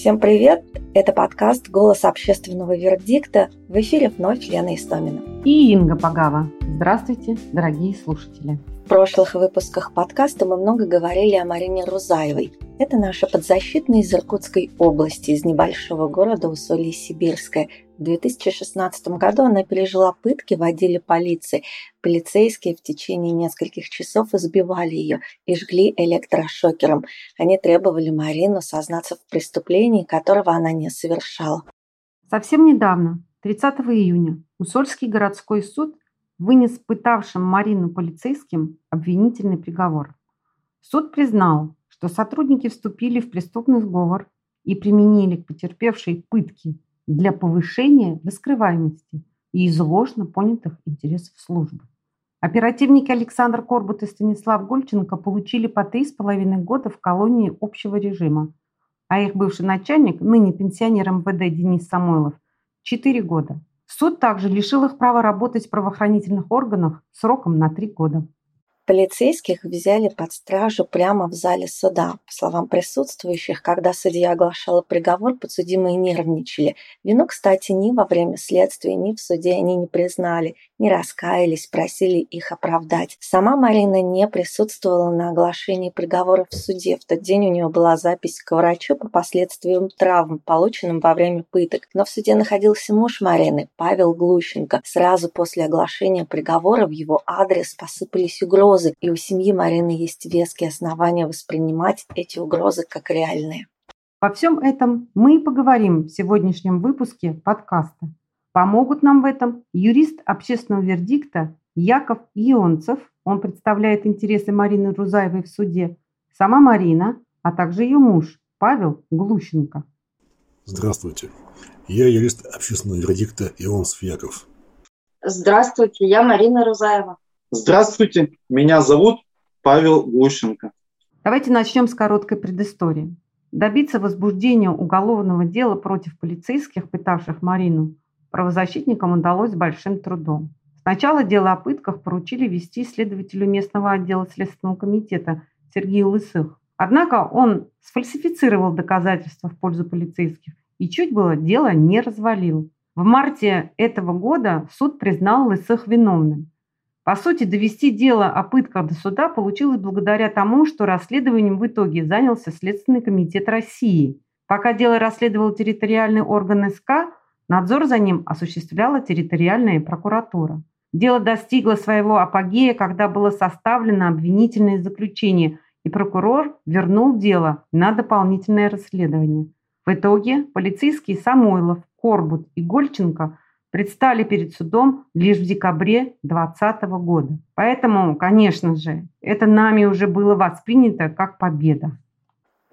Всем привет! Это подкаст «Голос общественного вердикта». В эфире вновь Лена Истомина. И Инга Пагава. Здравствуйте, дорогие слушатели. В прошлых выпусках подкаста мы много говорили о Марине Рузаевой. Это наша подзащитная из Иркутской области, из небольшого города Усолье-Сибирское. В 2016 году она пережила пытки в отделе полиции. Полицейские в течение нескольких часов избивали ее и жгли электрошокером. Они требовали Марину сознаться в преступлении, которого она не совершала. Совсем недавно, 30 июня, Усольский городской суд вынес пытавшим Марину полицейским обвинительный приговор. Суд признал, что сотрудники вступили в преступный сговор и применили к потерпевшей пытки для повышения раскрываемости и из ложно понятых интересов службы. Оперативники Александр Корбут и Станислав Гольченко получили по три с половиной года в колонии общего режима, а их бывший начальник, ныне пенсионер МВД Денис Самойлов, четыре года. Суд также лишил их права работать в правоохранительных органах сроком на три года. Полицейских взяли под стражу прямо в зале суда. По словам присутствующих, когда судья оглашала приговор, подсудимые нервничали. Вину, кстати, ни во время следствия, ни в суде они не признали, не раскаялись, просили их оправдать. Сама Марина не присутствовала на оглашении приговора в суде. В тот день у нее была запись к врачу по последствиям травм, полученным во время пыток. Но в суде находился муж Марины, Павел Глущенко. Сразу после оглашения приговора в его адрес посыпались угрозы угрозы, и у семьи Марины есть веские основания воспринимать эти угрозы как реальные. Во всем этом мы и поговорим в сегодняшнем выпуске подкаста. Помогут нам в этом юрист общественного вердикта Яков Ионцев, он представляет интересы Марины Рузаевой в суде, сама Марина, а также ее муж Павел Глущенко. Здравствуйте. Я юрист общественного вердикта Ионцев Яков. Здравствуйте, я Марина Рузаева. Здравствуйте, меня зовут Павел Глущенко. Давайте начнем с короткой предыстории. Добиться возбуждения уголовного дела против полицейских, пытавших Марину, правозащитникам удалось с большим трудом. Сначала дело о пытках поручили вести следователю местного отдела Следственного комитета Сергею Лысых. Однако он сфальсифицировал доказательства в пользу полицейских и чуть было дело не развалил. В марте этого года суд признал Лысых виновным. По сути, довести дело о пытках до суда получилось благодаря тому, что расследованием в итоге занялся Следственный комитет России. Пока дело расследовал территориальный орган СК, надзор за ним осуществляла территориальная прокуратура. Дело достигло своего апогея, когда было составлено обвинительное заключение, и прокурор вернул дело на дополнительное расследование. В итоге полицейские Самойлов, Корбут и Гольченко – предстали перед судом лишь в декабре 2020 года. Поэтому, конечно же, это нами уже было воспринято как победа.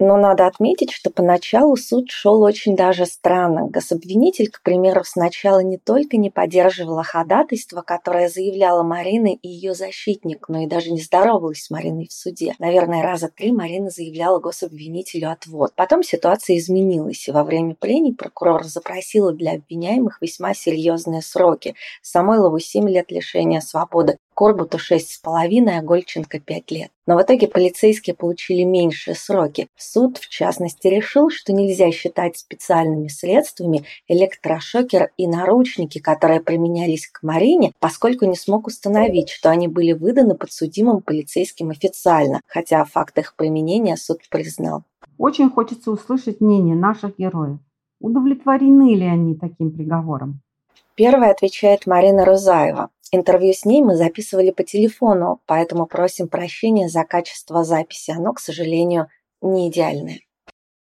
Но надо отметить, что поначалу суд шел очень даже странно. Гособвинитель, к примеру, сначала не только не поддерживала ходатайство, которое заявляла Марина и ее защитник, но и даже не здоровалась с Мариной в суде. Наверное, раза три Марина заявляла гособвинителю отвод. Потом ситуация изменилась, и во время прений прокурор запросила для обвиняемых весьма серьезные сроки. Самойлову 7 лет лишения свободы, Корбуту шесть с половиной, а Гольченко пять лет. Но в итоге полицейские получили меньшие сроки. Суд, в частности, решил, что нельзя считать специальными средствами электрошокер и наручники, которые применялись к Марине, поскольку не смог установить, что они были выданы подсудимым полицейским официально, хотя факт их применения суд признал. Очень хочется услышать мнение наших героев. Удовлетворены ли они таким приговором? Первая отвечает Марина Рузаева. Интервью с ней мы записывали по телефону, поэтому просим прощения за качество записи. Оно, к сожалению, не идеальное.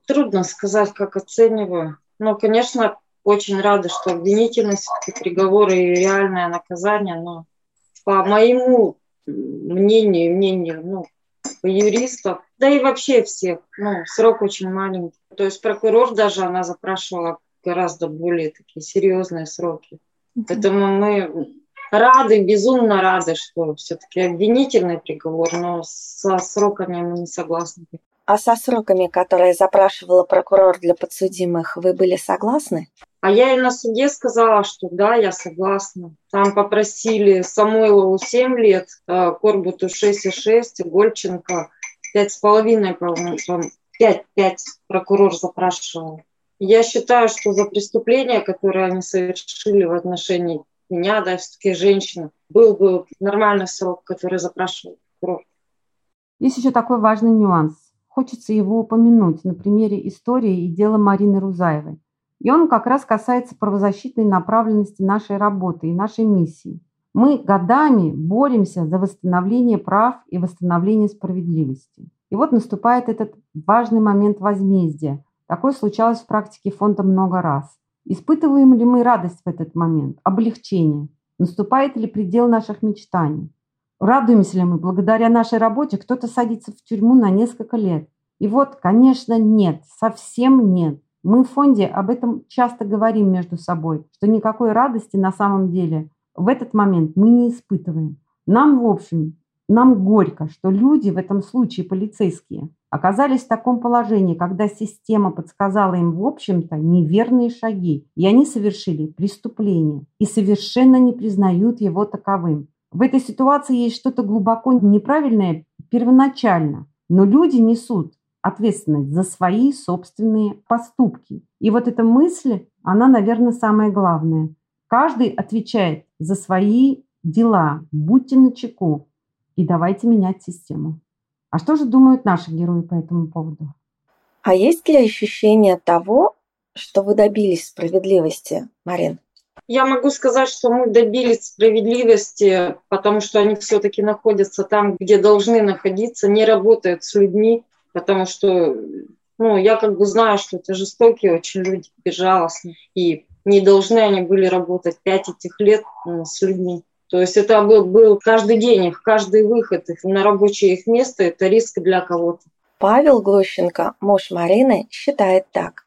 Трудно сказать, как оцениваю. Но, конечно, очень рада, что обвинительный все-таки приговор и реальное наказание, но по моему мнению, мнению ну, юристов, да и вообще всех, ну, срок очень маленький. То есть прокурор даже, она запрашивала гораздо более такие серьезные сроки. Поэтому мы рады, безумно рады, что все-таки обвинительный приговор, но со сроками мы не согласны. А со сроками, которые запрашивала прокурор для подсудимых, вы были согласны? А я и на суде сказала, что да, я согласна. Там попросили Самойлову 7 лет, э, Корбуту 6,6, Гольченко 5,5, по-моему, 5-5 прокурор запрашивал. Я считаю, что за преступление, которое они совершили в отношении меня, да, все-таки женщины, был бы нормальный срок, который запрашивал прокурор. Есть еще такой важный нюанс. Хочется его упомянуть на примере истории и дела Марины Рузаевой. И он как раз касается правозащитной направленности нашей работы и нашей миссии. Мы годами боремся за восстановление прав и восстановление справедливости. И вот наступает этот важный момент возмездия. Такое случалось в практике фонда много раз. Испытываем ли мы радость в этот момент, облегчение? Наступает ли предел наших мечтаний? Радуемся ли мы, благодаря нашей работе кто-то садится в тюрьму на несколько лет? И вот, конечно, нет, совсем нет. Мы в фонде об этом часто говорим между собой, что никакой радости на самом деле в этот момент мы не испытываем. Нам, в общем, нам горько, что люди, в этом случае полицейские, оказались в таком положении, когда система подсказала им, в общем-то, неверные шаги, и они совершили преступление и совершенно не признают его таковым. В этой ситуации есть что-то глубоко неправильное первоначально, но люди несут ответственность за свои собственные поступки. И вот эта мысль, она, наверное, самая главная. Каждый отвечает за свои дела. Будьте начеку и давайте менять систему. А что же думают наши герои по этому поводу? А есть ли ощущение того, что вы добились справедливости, Марин? Я могу сказать, что мы добились справедливости, потому что они все-таки находятся там, где должны находиться, не работают с людьми, потому что ну, я как бы знаю, что это жестокие очень люди, безжалостные, и не должны они были работать пять этих лет с людьми. То есть это был, был каждый день их, каждый выход их на рабочее их место – это риск для кого-то. Павел Глущенко, муж Марины, считает так.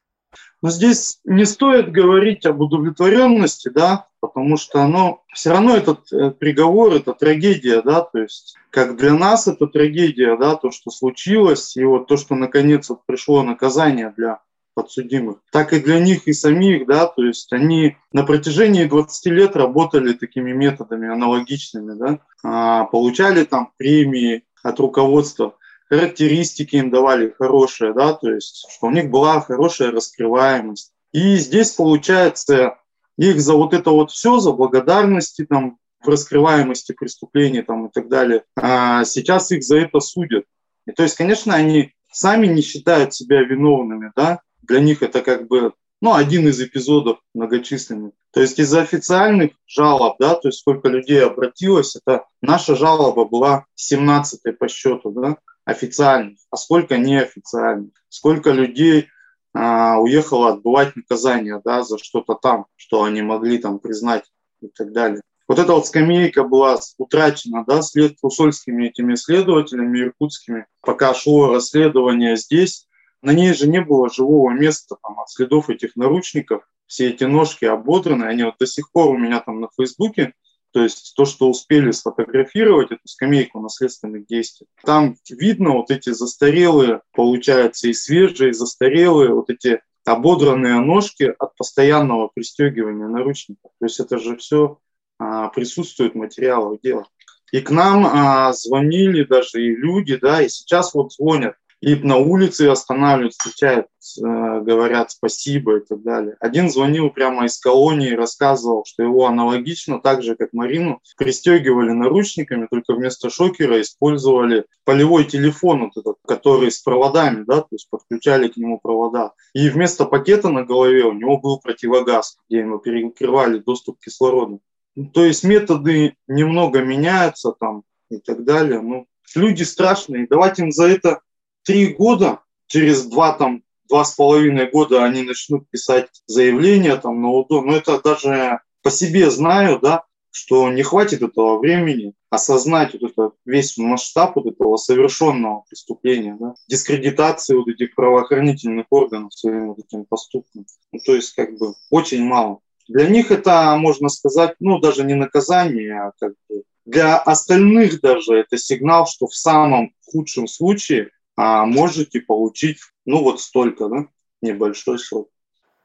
Но здесь не стоит говорить об удовлетворенности, да, потому что оно все равно этот э, приговор, это трагедия, да, то есть как для нас это трагедия, да, то, что случилось, и вот то, что наконец вот пришло наказание для подсудимых, так и для них и самих, да, то есть они на протяжении 20 лет работали такими методами аналогичными, да, а, получали там премии от руководства характеристики им давали хорошие, да, то есть, что у них была хорошая раскрываемость. И здесь получается их за вот это вот все, за благодарности там в раскрываемости преступлений там и так далее, а сейчас их за это судят. И то есть, конечно, они сами не считают себя виновными, да, для них это как бы ну, один из эпизодов многочисленных. То есть из официальных жалоб, да, то есть сколько людей обратилось, это наша жалоба была 17 по счету, да, официальных, а сколько неофициальных, сколько людей а, уехало отбывать наказание да, за что-то там, что они могли там признать и так далее. Вот эта вот скамейка была утрачена да, след усольскими этими следователями иркутскими, пока шло расследование здесь. На ней же не было живого места там, от следов этих наручников. Все эти ножки ободраны, они вот до сих пор у меня там на Фейсбуке то есть то, что успели сфотографировать, эту скамейку наследственных действий, там видно вот эти застарелые, получается, и свежие, и застарелые, вот эти ободранные ножки от постоянного пристегивания наручников. То есть это же все а, присутствует в материалах дела. И к нам а, звонили даже и люди, да, и сейчас вот звонят и на улице останавливают, встречают, э, говорят спасибо и так далее. Один звонил прямо из колонии, рассказывал, что его аналогично, так же как Марину, пристегивали наручниками, только вместо шокера использовали полевой телефон, вот этот, который с проводами, да, то есть подключали к нему провода. И вместо пакета на голове у него был противогаз, где ему перекрывали доступ к кислороду. Ну, то есть методы немного меняются там и так далее. Ну, люди страшные, давайте им за это три года, через два там два с половиной года они начнут писать заявления там на УДО. Но это даже по себе знаю, да, что не хватит этого времени осознать вот это, весь масштаб вот этого совершенного преступления, да, дискредитации вот этих правоохранительных органов своим вот этим поступком. Ну, то есть как бы очень мало. Для них это, можно сказать, ну даже не наказание, а как бы для остальных даже это сигнал, что в самом худшем случае а можете получить, ну вот столько, да, небольшой срок.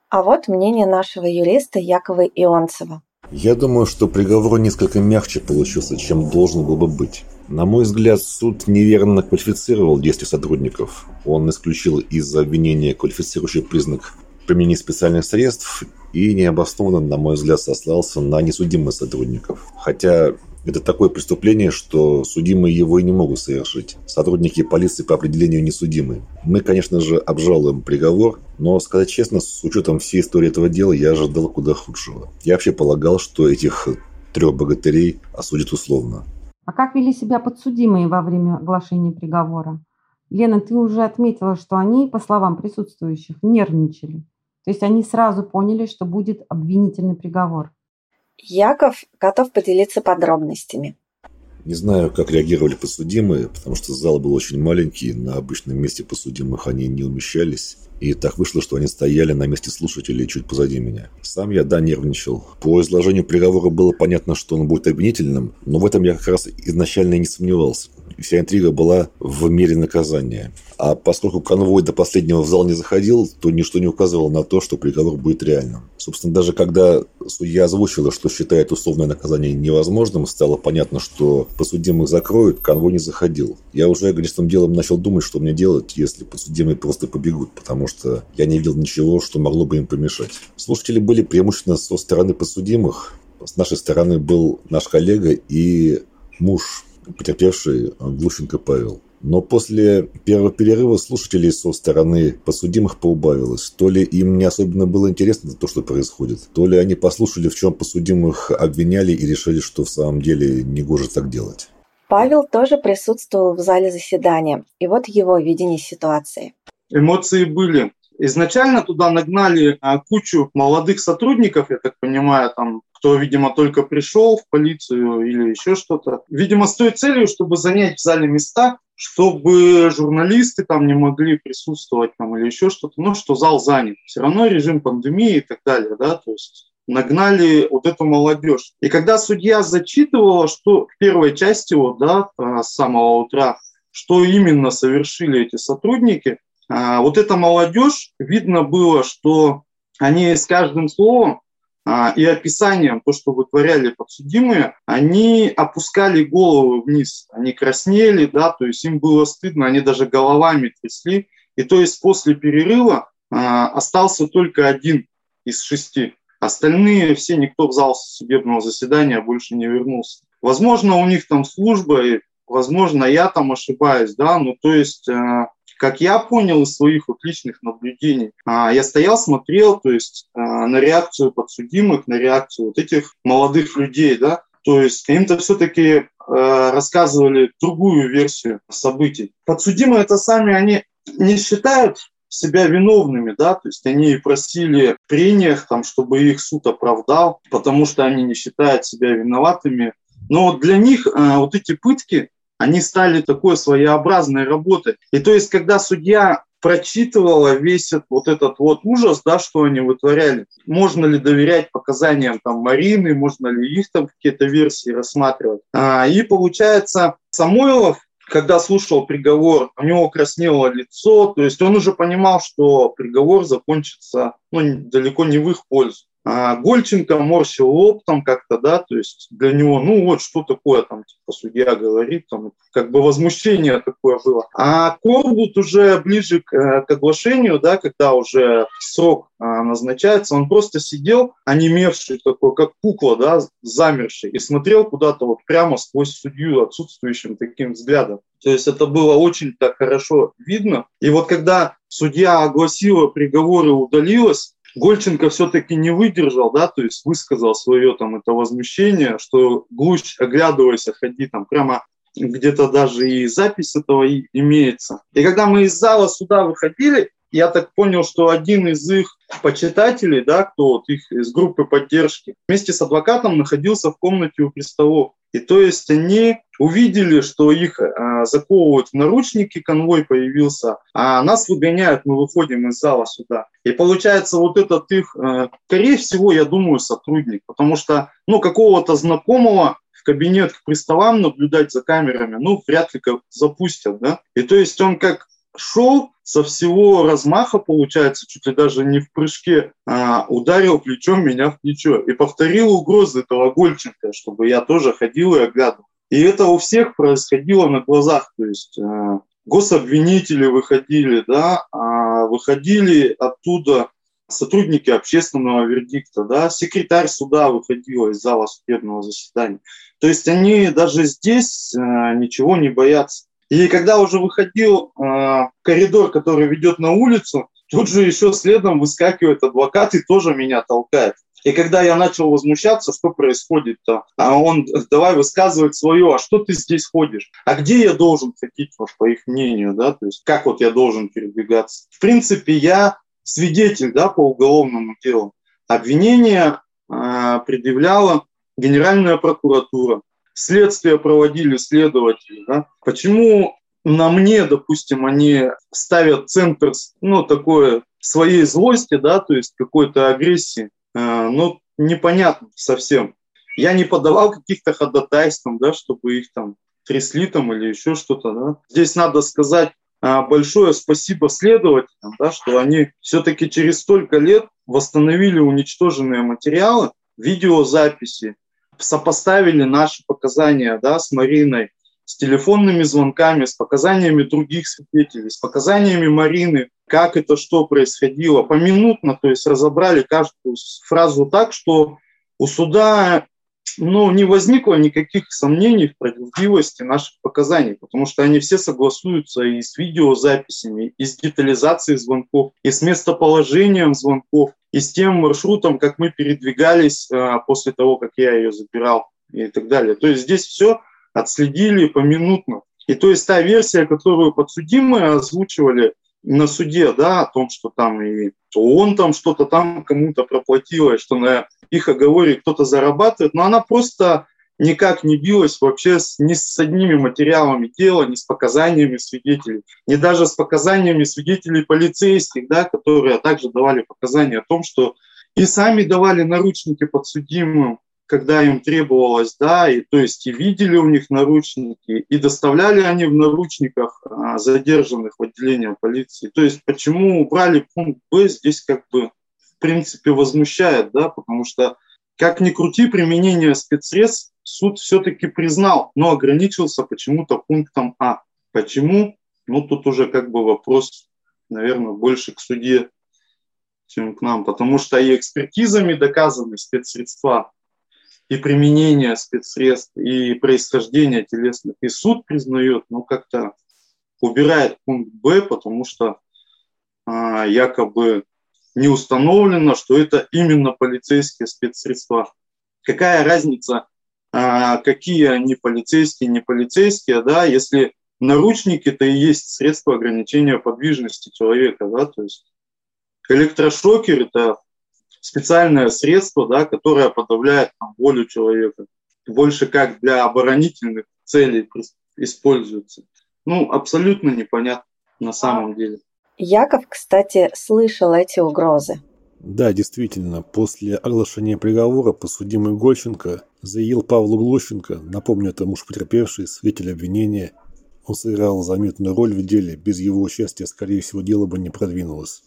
А вот мнение нашего юриста Якова Ионцева. Я думаю, что приговор несколько мягче получился, чем должен был бы быть. На мой взгляд, суд неверно квалифицировал действия сотрудников. Он исключил из обвинения квалифицирующий признак применения специальных средств и необоснованно, на мой взгляд, сослался на несудимых сотрудников. Хотя это такое преступление, что судимые его и не могут совершить. Сотрудники полиции по определению несудимы. Мы, конечно же, обжалуем приговор, но, сказать честно, с учетом всей истории этого дела, я ожидал куда худшего. Я вообще полагал, что этих трех богатырей осудят условно. А как вели себя подсудимые во время оглашения приговора? Лена, ты уже отметила, что они, по словам присутствующих, нервничали. То есть они сразу поняли, что будет обвинительный приговор. Яков готов поделиться подробностями. Не знаю, как реагировали подсудимые, потому что зал был очень маленький, на обычном месте подсудимых они не умещались. И так вышло, что они стояли на месте слушателей чуть позади меня. Сам я, да, нервничал. По изложению приговора было понятно, что он будет обвинительным, но в этом я как раз изначально и не сомневался. Вся интрига была в мере наказания. А поскольку конвой до последнего в зал не заходил, то ничто не указывало на то, что приговор будет реальным. Собственно, даже когда судья озвучила, что считает условное наказание невозможным, стало понятно, что подсудимых закроют, конвой не заходил. Я уже грешным делом начал думать, что мне делать, если подсудимые просто побегут, потому что я не видел ничего, что могло бы им помешать. Слушатели были преимущественно со стороны подсудимых. С нашей стороны был наш коллега и муж потерпевший Глущенко Павел. Но после первого перерыва слушателей со стороны подсудимых поубавилось. То ли им не особенно было интересно то, что происходит, то ли они послушали, в чем подсудимых обвиняли и решили, что в самом деле не гоже так делать. Павел тоже присутствовал в зале заседания, и вот его видение ситуации. Эмоции были. Изначально туда нагнали а, кучу молодых сотрудников, я так понимаю, там кто, видимо, только пришел в полицию или еще что-то. Видимо, с той целью, чтобы занять в зале места, чтобы журналисты там не могли присутствовать там или еще что-то, ну, что зал занят. Все равно режим пандемии и так далее, да, то есть нагнали вот эту молодежь. И когда судья зачитывала, что в первой части вот, да, а, с самого утра, что именно совершили эти сотрудники, вот эта молодежь, видно было, что они с каждым словом а, и описанием, то, что вытворяли подсудимые, они опускали головы вниз, они краснели, да, то есть им было стыдно, они даже головами трясли. И то есть после перерыва а, остался только один из шести. Остальные все, никто в зал судебного заседания больше не вернулся. Возможно, у них там служба, и, возможно, я там ошибаюсь, да, ну то есть а, как я понял из своих вот личных наблюдений, а, я стоял, смотрел, то есть а, на реакцию подсудимых, на реакцию вот этих молодых людей, да, то есть им-то все-таки а, рассказывали другую версию событий. Подсудимые это сами, они не считают себя виновными, да, то есть они просили в прениях, там, чтобы их суд оправдал, потому что они не считают себя виноватыми. Но для них э, вот эти пытки, они стали такой своеобразной работой. И то есть, когда судья прочитывала весь вот этот вот ужас, да, что они вытворяли. Можно ли доверять показаниям там Марины, можно ли их там какие-то версии рассматривать. А, и получается, Самойлов, когда слушал приговор, у него краснело лицо, то есть он уже понимал, что приговор закончится ну, далеко не в их пользу. А Гольченко морщил лоб там как-то, да, то есть для него, ну вот что такое там, типа судья говорит, там как бы возмущение такое было. А Корбут уже ближе к, э, к оглашению, да, когда уже срок а, назначается, он просто сидел, онемевший такой, как кукла, да, замерший, и смотрел куда-то вот прямо сквозь судью отсутствующим таким взглядом. То есть это было очень так хорошо видно. И вот когда судья огласила приговор и удалилась, Гольченко все-таки не выдержал, да, то есть высказал свое там это возмущение, что Глущ, оглядываясь, ходи там прямо где-то даже и запись этого имеется. И когда мы из зала сюда выходили, я так понял, что один из их почитателей, да, кто вот их из группы поддержки, вместе с адвокатом находился в комнате у приставов. И то есть они увидели, что их а, заковывают в наручники, конвой появился, а нас выгоняют, мы выходим из зала сюда. И получается вот этот их, а, скорее всего, я думаю, сотрудник, потому что, ну, какого-то знакомого в кабинет к приставам наблюдать за камерами, ну, вряд ли как запустят, да. И то есть он как шел со всего размаха, получается, чуть ли даже не в прыжке, а, ударил плечом меня в плечо и повторил угрозы этого Гольченко, чтобы я тоже ходил и оглядывал. И это у всех происходило на глазах. То есть э, гособвинители выходили, да, а выходили оттуда сотрудники общественного вердикта, да, секретарь суда выходила из зала судебного заседания. То есть они даже здесь э, ничего не боятся. И когда уже выходил э, коридор, который ведет на улицу, тут же еще следом выскакивает адвокат и тоже меня толкает. И когда я начал возмущаться, что происходит-то, а он давай высказывать свое, а что ты здесь ходишь? А где я должен ходить, вот, по их мнению, да, то есть как вот я должен передвигаться? В принципе, я свидетель, да, по уголовному делу. Обвинение э, предъявляла Генеральная прокуратура. Следствие проводили следователи. Да? Почему на мне, допустим, они ставят центр, ну, такое своей злости, да, то есть какой-то агрессии, э, ну, непонятно совсем. Я не подавал каких-то ходатайств, да, чтобы их там трясли там или еще что-то, да. Здесь надо сказать э, большое спасибо следователям, да, что они все-таки через столько лет восстановили уничтоженные материалы, видеозаписи, сопоставили наши показания да, с Мариной, с телефонными звонками, с показаниями других свидетелей, с показаниями Марины, как это что происходило, поминутно, то есть разобрали каждую фразу так, что у суда ну, не возникло никаких сомнений в правдивости наших показаний, потому что они все согласуются и с видеозаписями, и с детализацией звонков, и с местоположением звонков, и с тем маршрутом, как мы передвигались а, после того, как я ее забирал и так далее. То есть здесь все отследили поминутно. И то есть та версия, которую подсудимые озвучивали на суде, да, о том, что там и он там что-то там кому-то проплатил, и что на их оговоре кто-то зарабатывает, но она просто никак не билась вообще с, ни с одними материалами дела, ни с показаниями свидетелей, ни даже с показаниями свидетелей полицейских, да, которые также давали показания о том, что и сами давали наручники подсудимым, когда им требовалось, да, и то есть и видели у них наручники, и доставляли они в наручниках а, задержанных в отделение полиции. То есть почему убрали пункт Б, здесь как бы в принципе возмущает, да, потому что как ни крути, применение спецсредств суд все-таки признал, но ограничился почему-то пунктом А. Почему? Ну, тут уже как бы вопрос, наверное, больше к суде, чем к нам, потому что и экспертизами доказаны спецсредства и применение спецсредств, и происхождение телесных, и суд признает, но как-то убирает пункт Б, потому что а, якобы не установлено, что это именно полицейские спецсредства. Какая разница, а, какие они полицейские, не полицейские, да, если наручники это и есть средство ограничения подвижности человека, да, то есть электрошокер это специальное средство, да, которое подавляет там, волю человека. Больше как для оборонительных целей используется. Ну, абсолютно непонятно на самом деле. Яков, кстати, слышал эти угрозы. Да, действительно, после оглашения приговора подсудимый Гольченко заявил Павлу Глощенко, напомню, это муж потерпевший, свидетель обвинения, он сыграл заметную роль в деле, без его участия, скорее всего, дело бы не продвинулось.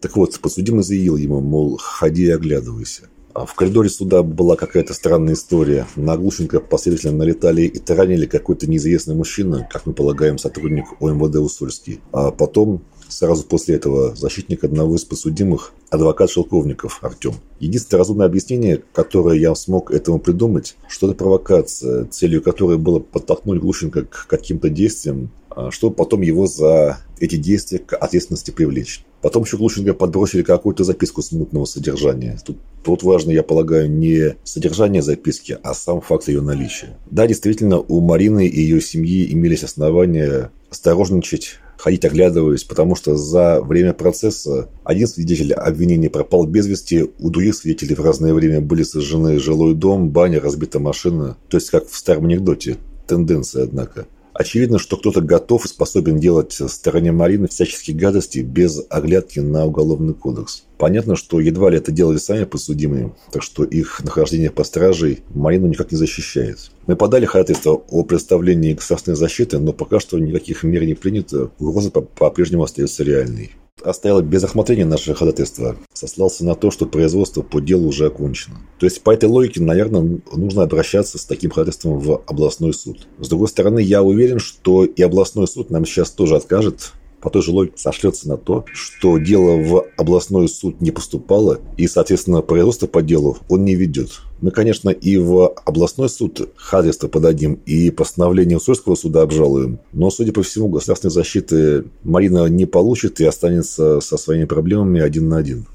Так вот, подсудимый заявил ему, мол, ходи и оглядывайся. А в коридоре суда была какая-то странная история. На Глушенко последовательно налетали и таранили какой-то неизвестный мужчина, как мы полагаем, сотрудник ОМВД Усольский. А потом, сразу после этого, защитник одного из подсудимых, адвокат Шелковников Артем. Единственное разумное объяснение, которое я смог этому придумать, что это провокация, целью которой было подтолкнуть Глушенко к каким-то действиям, чтобы потом его за эти действия к ответственности привлечь. Потом еще Глушенко подбросили какую-то записку смутного содержания. Тут, тут важно, я полагаю, не содержание записки, а сам факт ее наличия. Да, действительно, у Марины и ее семьи имелись основания осторожничать, ходить оглядываясь, потому что за время процесса один свидетель обвинения пропал без вести, у других свидетелей в разное время были сожжены жилой дом, баня, разбита машина. То есть, как в старом анекдоте. Тенденция, однако. Очевидно, что кто-то готов и способен делать стороне Марины всяческие гадости без оглядки на уголовный кодекс. Понятно, что едва ли это делали сами подсудимые, так что их нахождение по стражей Марину никак не защищает. Мы подали ходатайство о представлении государственной защиты, но пока что никаких мер не принято, угроза по-прежнему остается реальной. Оставил без охмотрения наше ходатайство. Сослался на то, что производство по делу уже окончено. То есть по этой логике, наверное, нужно обращаться с таким ходатайством в областной суд. С другой стороны, я уверен, что и областной суд нам сейчас тоже откажет по той же логике сошлется на то, что дело в областной суд не поступало, и, соответственно, производство по делу он не ведет. Мы, конечно, и в областной суд ходатайство подадим, и постановление Усольского суда обжалуем. Но, судя по всему, государственной защиты Марина не получит и останется со своими проблемами один на один.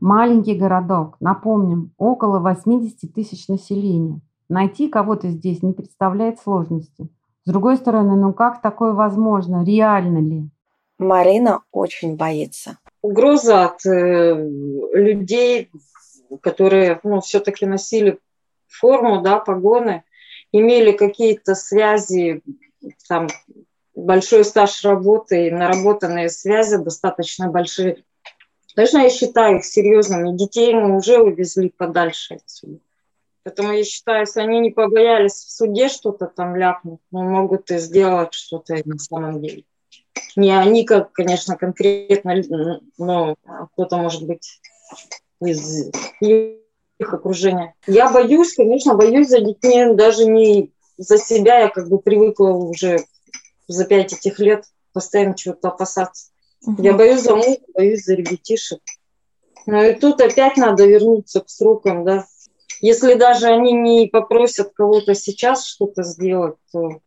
Маленький городок, напомним, около 80 тысяч населения. Найти кого-то здесь не представляет сложности. С другой стороны, ну как такое возможно? Реально ли? Марина очень боится. Угроза от э, людей, которые ну, все-таки носили форму, да, погоны, имели какие-то связи, там, большой стаж работы, наработанные связи достаточно большие. Конечно, я считаю их серьезными. Детей мы уже увезли подальше отсюда. Поэтому я считаю, если они не побоялись в суде что-то там ляпнуть, ну, могут и сделать что-то на самом деле. Не они, как, конечно, конкретно, но кто-то может быть из их окружения. Я боюсь, конечно, боюсь за детей, даже не за себя, я как бы привыкла уже за пять этих лет постоянно чего-то опасаться. Угу. Я боюсь за мужа, боюсь за ребятишек. Но и тут опять надо вернуться к срокам, да. Если даже они не попросят кого-то сейчас что-то сделать, то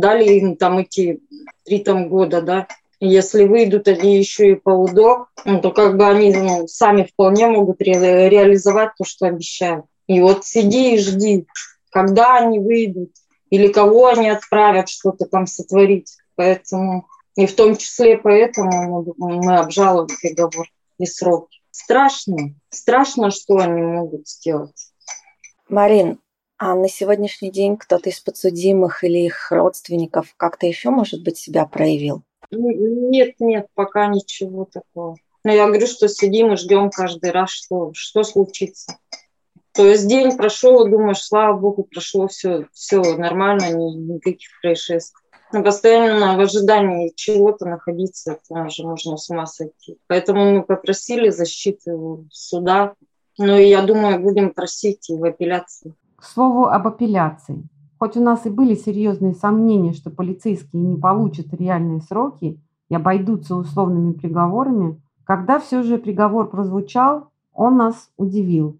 дали им там эти три там года, да, если выйдут они еще и по УДО, ну, то как бы они ну, сами вполне могут ре- реализовать то, что обещают. И вот сиди и жди, когда они выйдут, или кого они отправят что-то там сотворить. Поэтому, и в том числе поэтому мы, обжалуем приговор и сроки. Страшно, страшно, что они могут сделать. Марин, а на сегодняшний день кто-то из подсудимых или их родственников как-то еще, может быть, себя проявил? Нет, нет, пока ничего такого. Но я говорю, что сидим и ждем каждый раз, что, что случится. То есть день прошел, думаешь, слава богу, прошло все, все нормально, ни, никаких происшествий. Но постоянно в ожидании чего-то находиться, там же можно с ума сойти. Поэтому мы попросили защиты суда. Ну и я думаю, будем просить и в апелляции. К слову об апелляции. Хоть у нас и были серьезные сомнения, что полицейские не получат реальные сроки и обойдутся условными приговорами, когда все же приговор прозвучал, он нас удивил.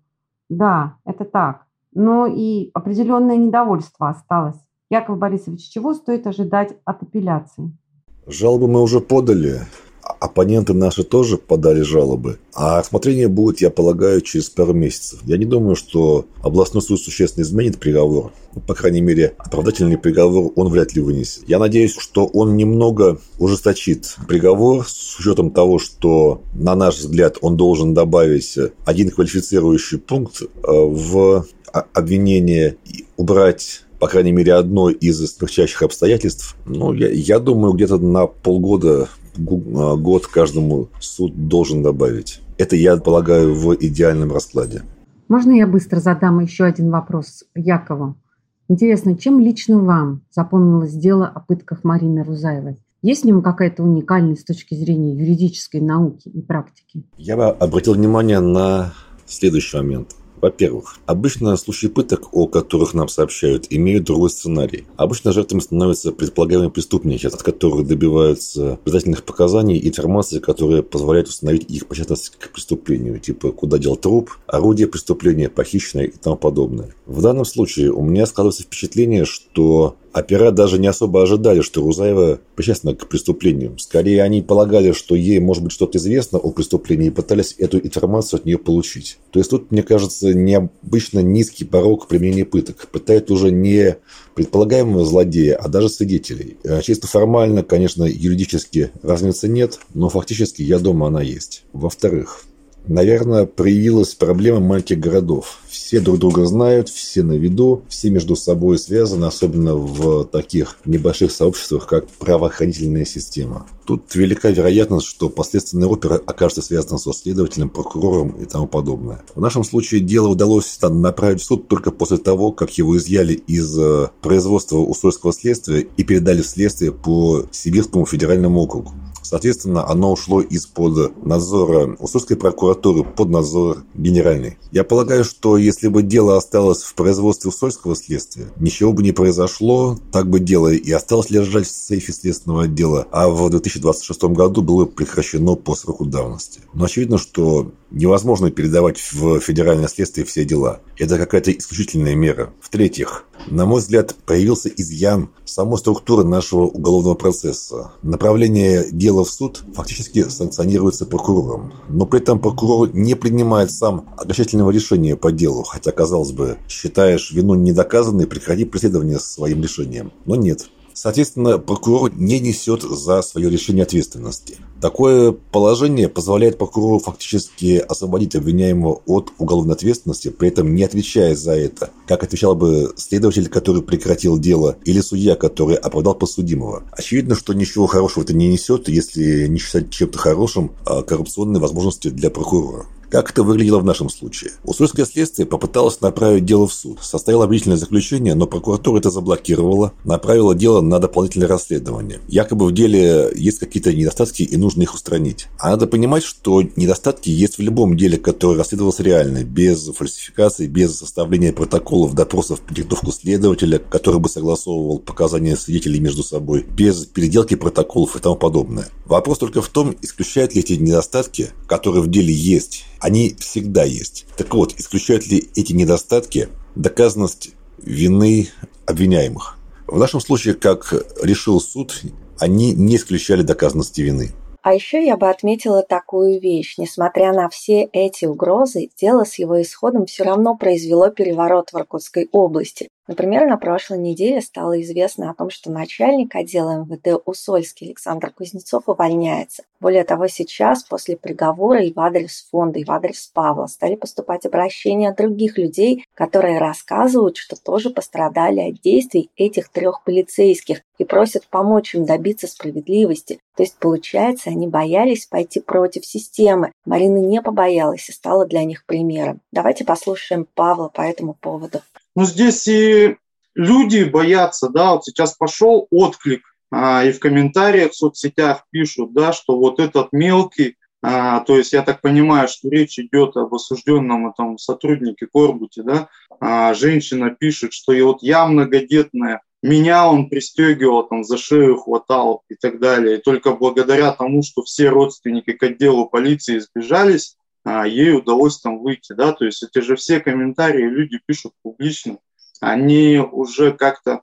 Да, это так. Но и определенное недовольство осталось. Яков Борисович, чего стоит ожидать от апелляции? Жалобы мы уже подали. Оппоненты наши тоже подали жалобы. А рассмотрение будет, я полагаю, через пару месяцев. Я не думаю, что областной суд существенно изменит приговор. Ну, по крайней мере, оправдательный приговор он вряд ли вынесет. Я надеюсь, что он немного ужесточит приговор с учетом того, что, на наш взгляд, он должен добавить один квалифицирующий пункт э, в обвинение и убрать по крайней мере, одно из смягчающих обстоятельств. Ну, я, я думаю, где-то на полгода год каждому суд должен добавить. Это, я полагаю, в идеальном раскладе. Можно я быстро задам еще один вопрос Якову? Интересно, чем лично вам запомнилось дело о пытках Марины Рузаевой? Есть в нем какая-то уникальность с точки зрения юридической науки и практики? Я бы обратил внимание на следующий момент – во-первых, обычно случаи пыток, о которых нам сообщают, имеют другой сценарий. Обычно жертвами становятся предполагаемые преступники, от которых добиваются обязательных показаний и информации, которая позволяет установить их причастность к преступлению, типа куда дел труп, орудие преступления, похищенное и тому подобное. В данном случае у меня складывается впечатление, что Опера даже не особо ожидали, что Рузаева причастна к преступлению. Скорее, они полагали, что ей, может быть, что-то известно о преступлении и пытались эту информацию от нее получить. То есть тут, мне кажется, необычно низкий порог применения пыток. Пытают уже не предполагаемого злодея, а даже свидетелей. Э, чисто формально, конечно, юридически разницы нет, но фактически, я думаю, она есть. Во-вторых, наверное, проявилась проблема маленьких городов. Все друг друга знают, все на виду, все между собой связаны, особенно в таких небольших сообществах, как правоохранительная система. Тут велика вероятность, что последственная опера окажется связана со следователем, прокурором и тому подобное. В нашем случае дело удалось направить в суд только после того, как его изъяли из э, производства устройского следствия и передали в следствие по Сибирскому федеральному округу. Соответственно, оно ушло из-под надзора Уссурской прокуратуры под надзор генеральный. Я полагаю, что если бы дело осталось в производстве Уссурского следствия, ничего бы не произошло, так бы дело и осталось лежать в сейфе следственного отдела, а в 2026 году было прекращено по сроку давности. Но очевидно, что невозможно передавать в федеральное следствие все дела. Это какая-то исключительная мера. В-третьих, на мой взгляд, появился изъян самой структуры нашего уголовного процесса. Направление дела в суд фактически санкционируется прокурором. Но при этом прокурор не принимает сам окончательного решения по делу. Хотя, казалось бы, считаешь вину недоказанной, прекрати преследование своим решением. Но нет. Соответственно, прокурор не несет за свое решение ответственности. Такое положение позволяет прокурору фактически освободить обвиняемого от уголовной ответственности, при этом не отвечая за это, как отвечал бы следователь, который прекратил дело, или судья, который оправдал подсудимого. Очевидно, что ничего хорошего это не несет, если не считать чем-то хорошим а коррупционные возможности для прокурора. Как это выглядело в нашем случае? Уссурское следствие попыталось направить дело в суд. Составило обвинительное заключение, но прокуратура это заблокировала, направила дело на дополнительное расследование. Якобы в деле есть какие-то недостатки и нужно их устранить. А надо понимать, что недостатки есть в любом деле, которое расследовалось реально, без фальсификации, без составления протоколов, допросов, подготовку следователя, который бы согласовывал показания свидетелей между собой, без переделки протоколов и тому подобное. Вопрос только в том, исключают ли эти недостатки, которые в деле есть, они всегда есть. Так вот, исключают ли эти недостатки доказанность вины обвиняемых? В нашем случае, как решил суд, они не исключали доказанности вины. А еще я бы отметила такую вещь. Несмотря на все эти угрозы, дело с его исходом все равно произвело переворот в Иркутской области. Например, на прошлой неделе стало известно о том, что начальник отдела МВД Усольский Александр Кузнецов увольняется. Более того, сейчас, после приговора и в адрес фонда, и в адрес Павла, стали поступать обращения от других людей, которые рассказывают, что тоже пострадали от действий этих трех полицейских и просят помочь им добиться справедливости. То есть, получается, они боялись пойти против системы. Марина не побоялась и стала для них примером. Давайте послушаем Павла по этому поводу. Ну, здесь и люди боятся, да, вот сейчас пошел отклик, а, и в комментариях в соцсетях пишут, да, что вот этот мелкий, а, то есть я так понимаю, что речь идет об осужденном этом сотруднике Корбуте, да, а, женщина пишет, что и вот я многодетная, меня он пристегивал, там, за шею хватал и так далее. И только благодаря тому, что все родственники к отделу полиции сбежались, а, ей удалось там выйти, да, то есть эти же все комментарии люди пишут публично, они уже как-то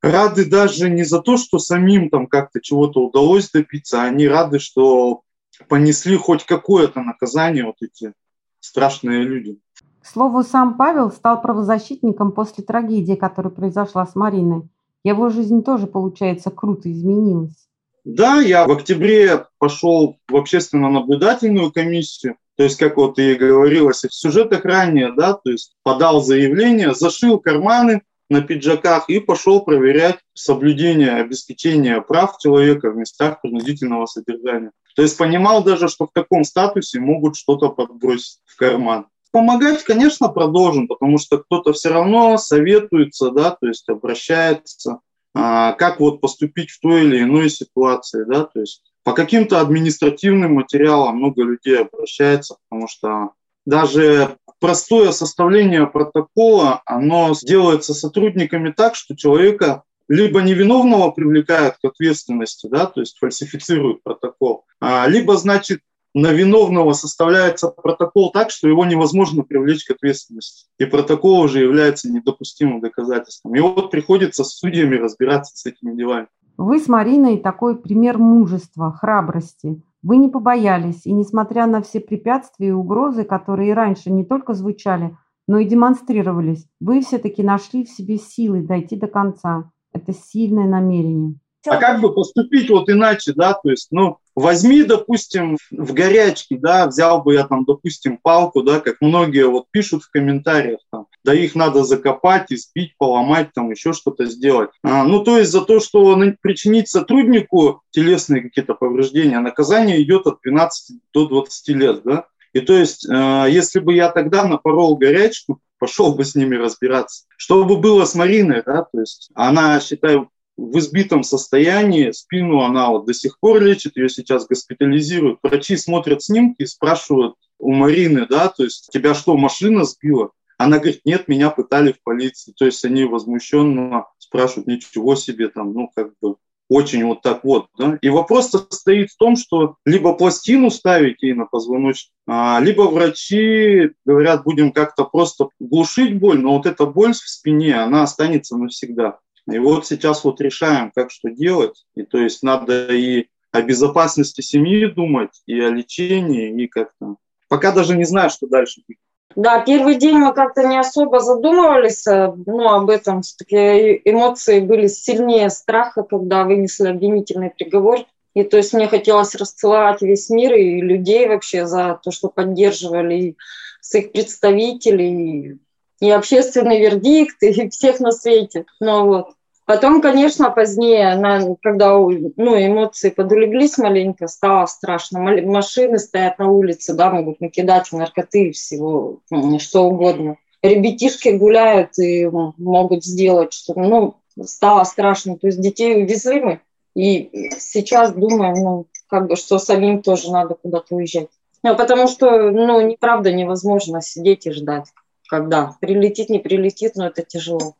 рады даже не за то, что самим там как-то чего-то удалось добиться, они рады, что понесли хоть какое-то наказание вот эти страшные люди. К слову, сам Павел стал правозащитником после трагедии, которая произошла с Мариной. Его жизнь тоже, получается, круто изменилась. Да, я в октябре пошел в общественно-наблюдательную комиссию, то есть, как вот и говорилось в сюжетах ранее, да, то есть подал заявление, зашил карманы на пиджаках и пошел проверять соблюдение обеспечения прав человека в местах принудительного содержания. То есть понимал даже, что в таком статусе могут что-то подбросить в карман. Помогать, конечно, продолжим, потому что кто-то все равно советуется, да, то есть обращается, а, как вот поступить в той или иной ситуации, да, то есть по каким-то административным материалам много людей обращается, потому что даже простое составление протокола, оно делается сотрудниками так, что человека либо невиновного привлекают к ответственности, да, то есть фальсифицируют протокол, а, либо, значит, на виновного составляется протокол так, что его невозможно привлечь к ответственности. И протокол уже является недопустимым доказательством. И вот приходится с судьями разбираться с этими делами. Вы с Мариной такой пример мужества, храбрости. Вы не побоялись, и несмотря на все препятствия и угрозы, которые раньше не только звучали, но и демонстрировались, вы все-таки нашли в себе силы дойти до конца. Это сильное намерение. А как бы поступить вот иначе, да, то есть, ну, возьми, допустим, в горячке, да, взял бы я там, допустим, палку, да, как многие вот пишут в комментариях, там, да их надо закопать, избить, поломать, там, еще что-то сделать. А, ну, то есть за то, что причинить сотруднику телесные какие-то повреждения, наказание идет от 12 до 20 лет, да. И то есть, э, если бы я тогда напорол горячку, пошел бы с ними разбираться. Что бы было с Мариной, да, то есть она, считаю, в избитом состоянии, спину она вот до сих пор лечит, ее сейчас госпитализируют. Врачи смотрят снимки и спрашивают у Марины, да, то есть тебя что, машина сбила? Она говорит, нет, меня пытали в полиции. То есть они возмущенно спрашивают, ничего себе, там, ну, как бы, очень вот так вот. Да? И вопрос состоит в том, что либо пластину ставить ей на позвоночник, а, либо врачи говорят, будем как-то просто глушить боль, но вот эта боль в спине, она останется навсегда. И вот сейчас вот решаем, как что делать. И то есть надо и о безопасности семьи думать, и о лечении, и как-то... Пока даже не знаю, что дальше будет. Да, первый день мы как-то не особо задумывались э, ну, об этом. Все-таки эмоции были сильнее страха, когда вынесли обвинительный приговор. И то есть мне хотелось расцеловать весь мир и людей вообще за то, что поддерживали и своих представителей, и общественный вердикт, и всех на свете. Ну вот. Потом, конечно, позднее, на, когда ну, эмоции подулеглись маленько, стало страшно. Машины стоят на улице, да, могут накидать наркоты и всего, ну, что угодно. Ребятишки гуляют и могут сделать что-то. Ну, стало страшно. То есть детей увезли мы. И сейчас думаю, ну, как бы, что самим тоже надо куда-то уезжать. Ну, потому что, ну, неправда невозможно сидеть и ждать, когда прилетит, не прилетит, но это тяжело.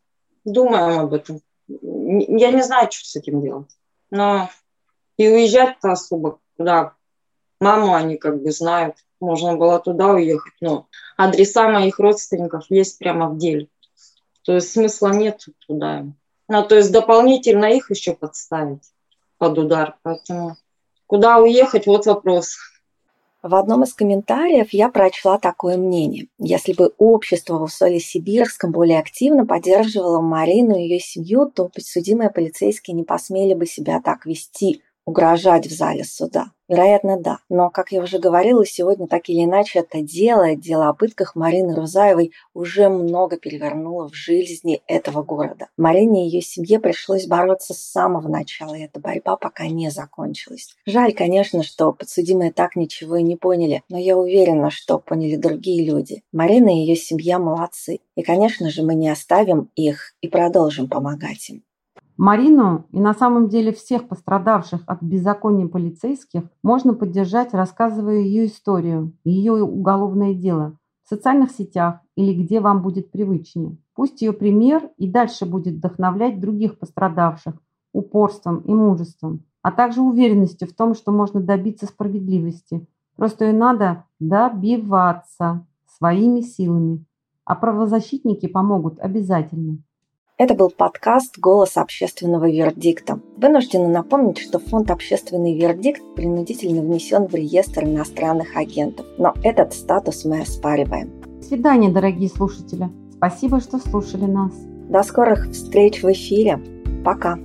Думаем об этом я не знаю, что с этим делать. Но и уезжать-то особо куда. Маму они как бы знают. Можно было туда уехать, но адреса моих родственников есть прямо в деле. То есть смысла нет туда. Ну, то есть дополнительно их еще подставить под удар. Поэтому куда уехать, вот вопрос. В одном из комментариев я прочла такое мнение. Если бы общество в Усоле-Сибирском более активно поддерживало Марину и ее семью, то подсудимые полицейские не посмели бы себя так вести, угрожать в зале суда. Вероятно, да. Но, как я уже говорила, сегодня так или иначе это дело, дело о пытках Марины Рузаевой уже много перевернуло в жизни этого города. Марине и ее семье пришлось бороться с самого начала, и эта борьба пока не закончилась. Жаль, конечно, что подсудимые так ничего и не поняли, но я уверена, что поняли другие люди. Марина и ее семья молодцы. И, конечно же, мы не оставим их и продолжим помогать им. Марину и на самом деле всех пострадавших от беззакония полицейских можно поддержать, рассказывая ее историю, ее уголовное дело в социальных сетях или где вам будет привычнее. Пусть ее пример и дальше будет вдохновлять других пострадавших упорством и мужеством, а также уверенностью в том, что можно добиться справедливости. Просто ее надо добиваться своими силами. А правозащитники помогут обязательно. Это был подкаст «Голос общественного вердикта». Вынуждены напомнить, что фонд «Общественный вердикт» принудительно внесен в реестр иностранных агентов, но этот статус мы оспариваем. До свидания, дорогие слушатели. Спасибо, что слушали нас. До скорых встреч в эфире. Пока.